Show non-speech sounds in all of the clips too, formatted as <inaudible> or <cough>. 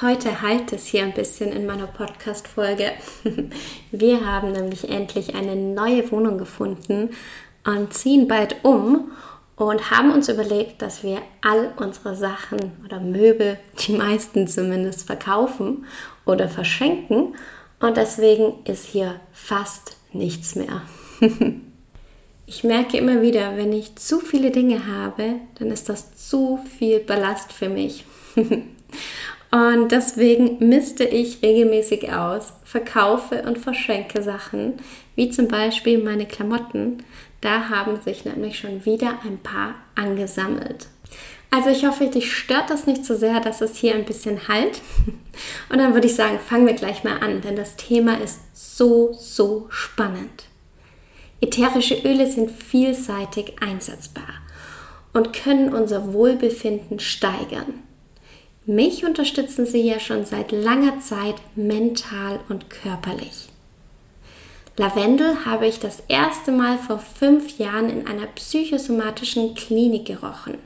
Heute halt es hier ein bisschen in meiner Podcast-Folge. <laughs> Wir haben nämlich endlich eine neue Wohnung gefunden und ziehen bald um und haben uns überlegt, dass wir all unsere Sachen oder Möbel, die meisten zumindest, verkaufen oder verschenken. Und deswegen ist hier fast nichts mehr. <laughs> ich merke immer wieder, wenn ich zu viele Dinge habe, dann ist das zu viel Ballast für mich. <laughs> Und deswegen misste ich regelmäßig aus, verkaufe und verschenke Sachen, wie zum Beispiel meine Klamotten. Da haben sich nämlich schon wieder ein paar angesammelt. Also ich hoffe, dich stört das nicht so sehr, dass es hier ein bisschen halt. <laughs> Und dann würde ich sagen, fangen wir gleich mal an, denn das Thema ist so, so spannend. Ätherische Öle sind vielseitig einsetzbar und können unser Wohlbefinden steigern. Mich unterstützen sie ja schon seit langer Zeit mental und körperlich. Lavendel habe ich das erste Mal vor fünf Jahren in einer psychosomatischen Klinik gerochen.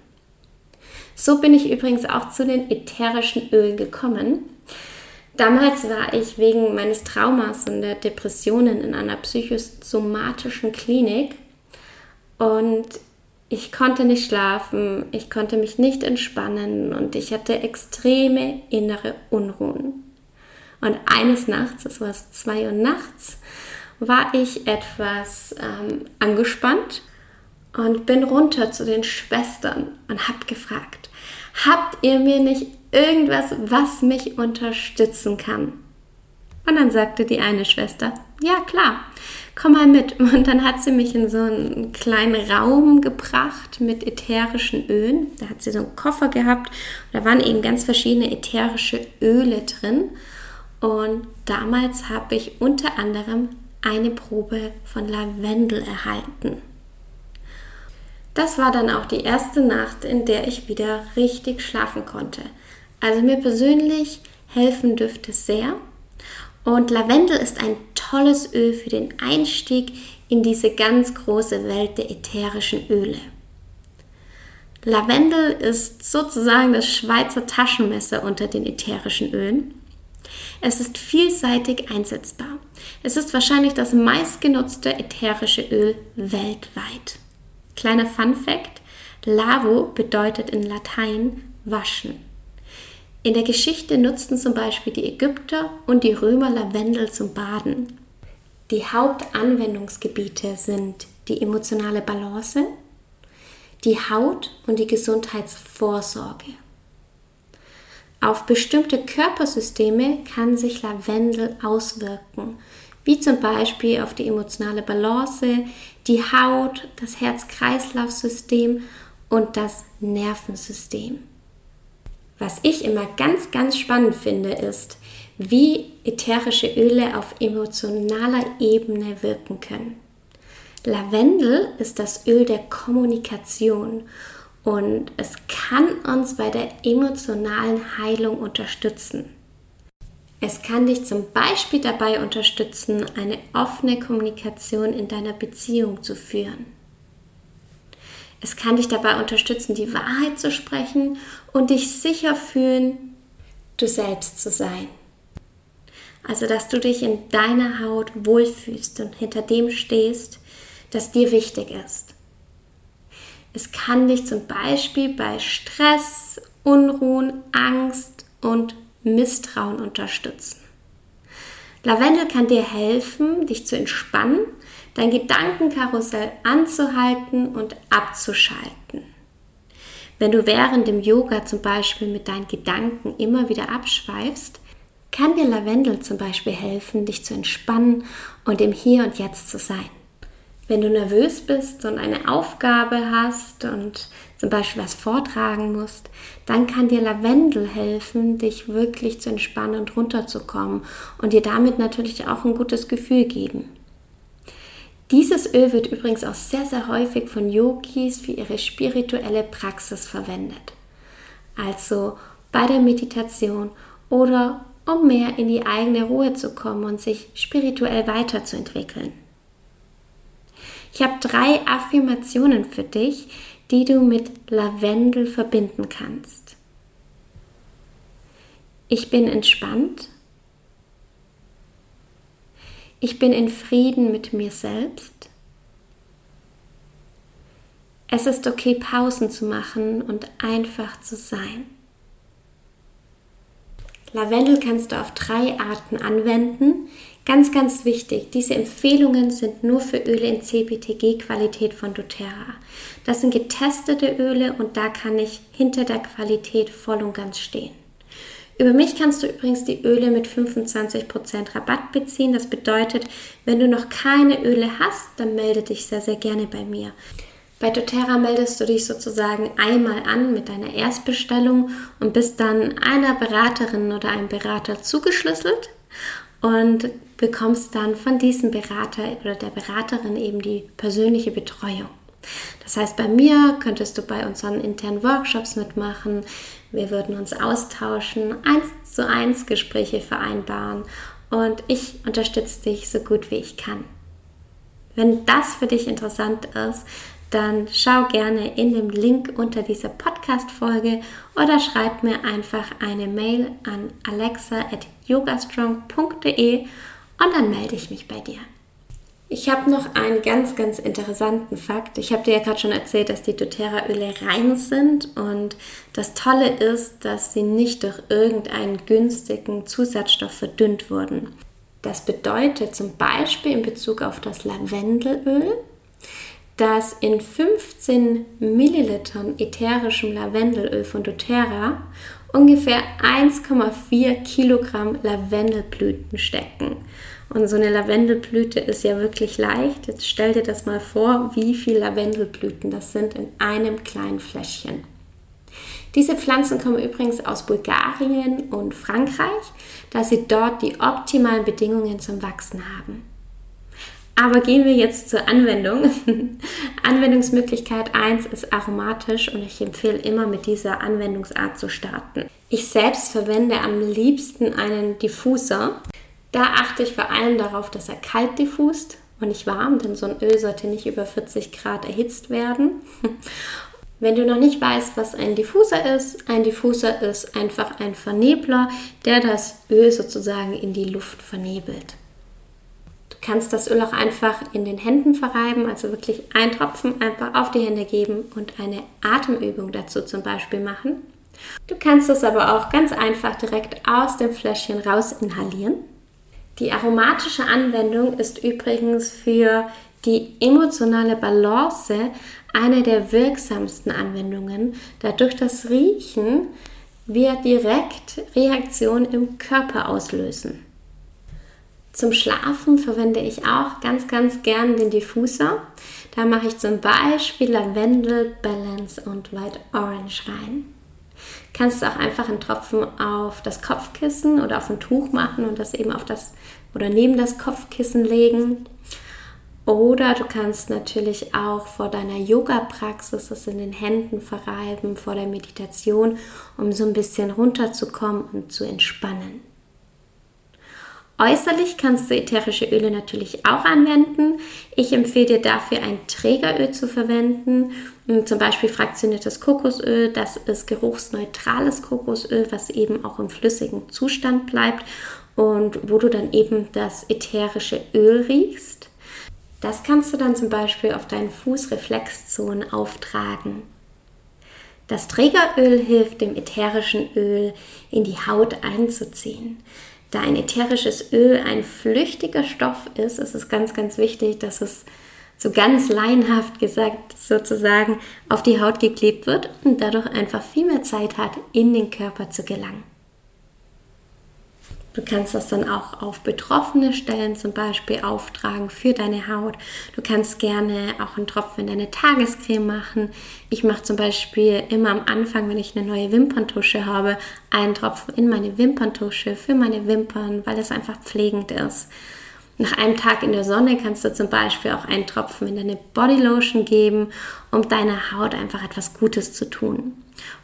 So bin ich übrigens auch zu den ätherischen Ölen gekommen. Damals war ich wegen meines Traumas und der Depressionen in einer psychosomatischen Klinik und ich konnte nicht schlafen, ich konnte mich nicht entspannen und ich hatte extreme innere Unruhen. Und eines Nachts, es war zwei Uhr nachts, war ich etwas ähm, angespannt und bin runter zu den Schwestern und habe gefragt, habt ihr mir nicht irgendwas, was mich unterstützen kann? Und dann sagte die eine Schwester, ja klar, komm mal mit. <laughs> Und dann hat sie mich in so einen kleinen Raum gebracht mit ätherischen Ölen. Da hat sie so einen Koffer gehabt. Da waren eben ganz verschiedene ätherische Öle drin. Und damals habe ich unter anderem eine Probe von Lavendel erhalten. Das war dann auch die erste Nacht, in der ich wieder richtig schlafen konnte. Also mir persönlich helfen dürfte sehr. Und Lavendel ist ein tolles Öl für den Einstieg in diese ganz große Welt der ätherischen Öle. Lavendel ist sozusagen das Schweizer Taschenmesser unter den ätherischen Ölen. Es ist vielseitig einsetzbar. Es ist wahrscheinlich das meistgenutzte ätherische Öl weltweit. Kleiner Fun fact: Lavo bedeutet in Latein waschen. In der Geschichte nutzten zum Beispiel die Ägypter und die Römer Lavendel zum Baden. Die Hauptanwendungsgebiete sind die emotionale Balance, die Haut und die Gesundheitsvorsorge. Auf bestimmte Körpersysteme kann sich Lavendel auswirken, wie zum Beispiel auf die emotionale Balance, die Haut, das Herz-Kreislauf-System und das Nervensystem. Was ich immer ganz, ganz spannend finde, ist, wie ätherische Öle auf emotionaler Ebene wirken können. Lavendel ist das Öl der Kommunikation und es kann uns bei der emotionalen Heilung unterstützen. Es kann dich zum Beispiel dabei unterstützen, eine offene Kommunikation in deiner Beziehung zu führen. Es kann dich dabei unterstützen, die Wahrheit zu sprechen und dich sicher fühlen, du selbst zu sein. Also, dass du dich in deiner Haut wohlfühlst und hinter dem stehst, das dir wichtig ist. Es kann dich zum Beispiel bei Stress, Unruhen, Angst und Misstrauen unterstützen. Lavendel kann dir helfen, dich zu entspannen dein Gedankenkarussell anzuhalten und abzuschalten. Wenn du während dem Yoga zum Beispiel mit deinen Gedanken immer wieder abschweifst, kann dir Lavendel zum Beispiel helfen, dich zu entspannen und im Hier und Jetzt zu sein. Wenn du nervös bist und eine Aufgabe hast und zum Beispiel was vortragen musst, dann kann dir Lavendel helfen, dich wirklich zu entspannen und runterzukommen und dir damit natürlich auch ein gutes Gefühl geben. Dieses Öl wird übrigens auch sehr, sehr häufig von Yogis für ihre spirituelle Praxis verwendet. Also bei der Meditation oder um mehr in die eigene Ruhe zu kommen und sich spirituell weiterzuentwickeln. Ich habe drei Affirmationen für dich, die du mit Lavendel verbinden kannst. Ich bin entspannt. Ich bin in Frieden mit mir selbst. Es ist okay, Pausen zu machen und einfach zu sein. Lavendel kannst du auf drei Arten anwenden. Ganz, ganz wichtig, diese Empfehlungen sind nur für Öle in CBTG-Qualität von doTERRA. Das sind getestete Öle und da kann ich hinter der Qualität voll und ganz stehen. Über mich kannst du übrigens die Öle mit 25% Rabatt beziehen. Das bedeutet, wenn du noch keine Öle hast, dann melde dich sehr, sehr gerne bei mir. Bei doTERRA meldest du dich sozusagen einmal an mit deiner Erstbestellung und bist dann einer Beraterin oder einem Berater zugeschlüsselt und bekommst dann von diesem Berater oder der Beraterin eben die persönliche Betreuung. Das heißt, bei mir könntest du bei unseren internen Workshops mitmachen. Wir würden uns austauschen, eins zu eins Gespräche vereinbaren und ich unterstütze dich so gut wie ich kann. Wenn das für dich interessant ist, dann schau gerne in dem Link unter dieser Podcast-Folge oder schreib mir einfach eine Mail an alexa.yogastrong.de und dann melde ich mich bei dir. Ich habe noch einen ganz, ganz interessanten Fakt. Ich habe dir ja gerade schon erzählt, dass die doTERRA-Öle rein sind und das Tolle ist, dass sie nicht durch irgendeinen günstigen Zusatzstoff verdünnt wurden. Das bedeutet zum Beispiel in Bezug auf das Lavendelöl, dass in 15 Millilitern ätherischem Lavendelöl von doTERRA ungefähr 1,4 Kilogramm Lavendelblüten stecken. Und so eine Lavendelblüte ist ja wirklich leicht. Jetzt stell dir das mal vor, wie viele Lavendelblüten das sind in einem kleinen Fläschchen. Diese Pflanzen kommen übrigens aus Bulgarien und Frankreich, da sie dort die optimalen Bedingungen zum Wachsen haben. Aber gehen wir jetzt zur Anwendung. <laughs> Anwendungsmöglichkeit 1 ist aromatisch und ich empfehle immer mit dieser Anwendungsart zu starten. Ich selbst verwende am liebsten einen Diffuser. Da achte ich vor allem darauf, dass er kalt diffust und nicht warm, denn so ein Öl sollte nicht über 40 Grad erhitzt werden. <laughs> Wenn du noch nicht weißt, was ein Diffuser ist, ein Diffuser ist einfach ein Vernebler, der das Öl sozusagen in die Luft vernebelt kannst das Öl auch einfach in den Händen verreiben, also wirklich ein Tropfen einfach auf die Hände geben und eine Atemübung dazu zum Beispiel machen. Du kannst es aber auch ganz einfach direkt aus dem Fläschchen raus inhalieren. Die aromatische Anwendung ist übrigens für die emotionale Balance eine der wirksamsten Anwendungen, da durch das Riechen wir direkt Reaktionen im Körper auslösen. Zum Schlafen verwende ich auch ganz, ganz gern den Diffuser. Da mache ich zum Beispiel Lavendel, Balance und White Orange rein. Kannst auch einfach einen Tropfen auf das Kopfkissen oder auf ein Tuch machen und das eben auf das oder neben das Kopfkissen legen. Oder du kannst natürlich auch vor deiner Yoga-Praxis das in den Händen verreiben, vor der Meditation, um so ein bisschen runterzukommen und zu entspannen. Äußerlich kannst du ätherische Öle natürlich auch anwenden. Ich empfehle dir dafür ein Trägeröl zu verwenden, zum Beispiel fraktioniertes Kokosöl. Das ist geruchsneutrales Kokosöl, was eben auch im flüssigen Zustand bleibt und wo du dann eben das ätherische Öl riechst. Das kannst du dann zum Beispiel auf deinen Fußreflexzonen auftragen. Das Trägeröl hilft dem ätherischen Öl in die Haut einzuziehen. Da ein ätherisches Öl ein flüchtiger Stoff ist, ist es ganz, ganz wichtig, dass es so ganz laienhaft gesagt sozusagen auf die Haut geklebt wird und dadurch einfach viel mehr Zeit hat, in den Körper zu gelangen. Du kannst das dann auch auf betroffene Stellen zum Beispiel auftragen für deine Haut. Du kannst gerne auch einen Tropfen in deine Tagescreme machen. Ich mache zum Beispiel immer am Anfang, wenn ich eine neue Wimperntusche habe, einen Tropfen in meine Wimperntusche für meine Wimpern, weil es einfach pflegend ist. Nach einem Tag in der Sonne kannst du zum Beispiel auch einen Tropfen in deine Bodylotion geben, um deiner Haut einfach etwas Gutes zu tun.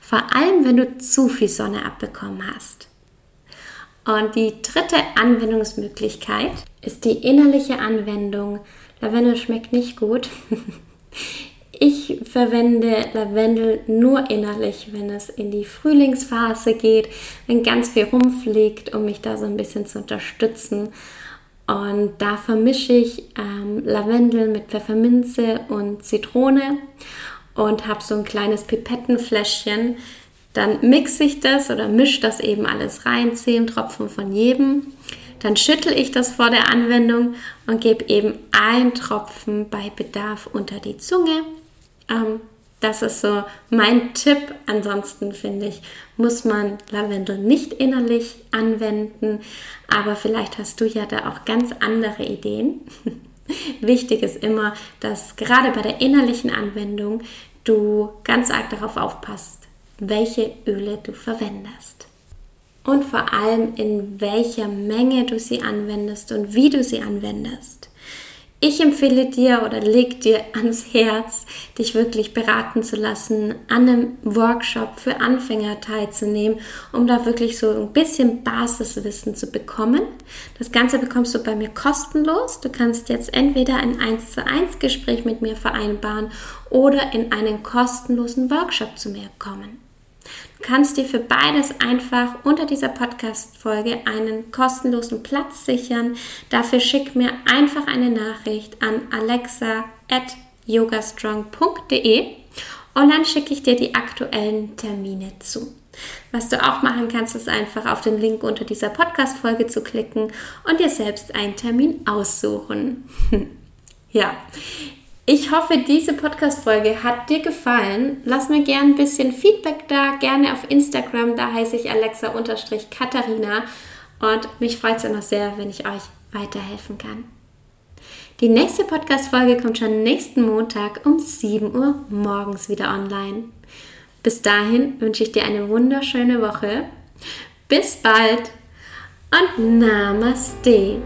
Vor allem, wenn du zu viel Sonne abbekommen hast. Und die dritte Anwendungsmöglichkeit ist die innerliche Anwendung. Lavendel schmeckt nicht gut. <laughs> Ich verwende Lavendel nur innerlich, wenn es in die Frühlingsphase geht, wenn ganz viel rumfliegt, um mich da so ein bisschen zu unterstützen. Und da vermische ich ähm, Lavendel mit Pfefferminze und Zitrone und habe so ein kleines Pipettenfläschchen. Dann mixe ich das oder mische das eben alles rein, zehn Tropfen von jedem. Dann schüttel ich das vor der Anwendung und gebe eben ein Tropfen bei Bedarf unter die Zunge ähm, das ist so mein Tipp. Ansonsten finde ich, muss man Lavendel nicht innerlich anwenden, aber vielleicht hast du ja da auch ganz andere Ideen. <laughs> Wichtig ist immer, dass gerade bei der innerlichen Anwendung du ganz arg darauf aufpasst, welche Öle du verwendest. Und vor allem in welcher Menge du sie anwendest und wie du sie anwendest. Ich empfehle dir oder leg dir ans Herz, dich wirklich beraten zu lassen, an einem Workshop für Anfänger teilzunehmen, um da wirklich so ein bisschen Basiswissen zu bekommen. Das Ganze bekommst du bei mir kostenlos. Du kannst jetzt entweder ein 1 zu 1 Gespräch mit mir vereinbaren oder in einen kostenlosen Workshop zu mir kommen. Du kannst dir für beides einfach unter dieser Podcast-Folge einen kostenlosen Platz sichern. Dafür schick mir einfach eine Nachricht an alexa.yogastrong.de und dann schicke ich dir die aktuellen Termine zu. Was du auch machen kannst, ist einfach auf den Link unter dieser Podcast-Folge zu klicken und dir selbst einen Termin aussuchen. <laughs> ja, ich hoffe, diese Podcast-Folge hat dir gefallen. Lass mir gerne ein bisschen Feedback da, gerne auf Instagram. Da heiße ich Alexa-Katharina. Und mich freut es immer sehr, wenn ich euch weiterhelfen kann. Die nächste Podcast-Folge kommt schon nächsten Montag um 7 Uhr morgens wieder online. Bis dahin wünsche ich dir eine wunderschöne Woche. Bis bald und Namaste.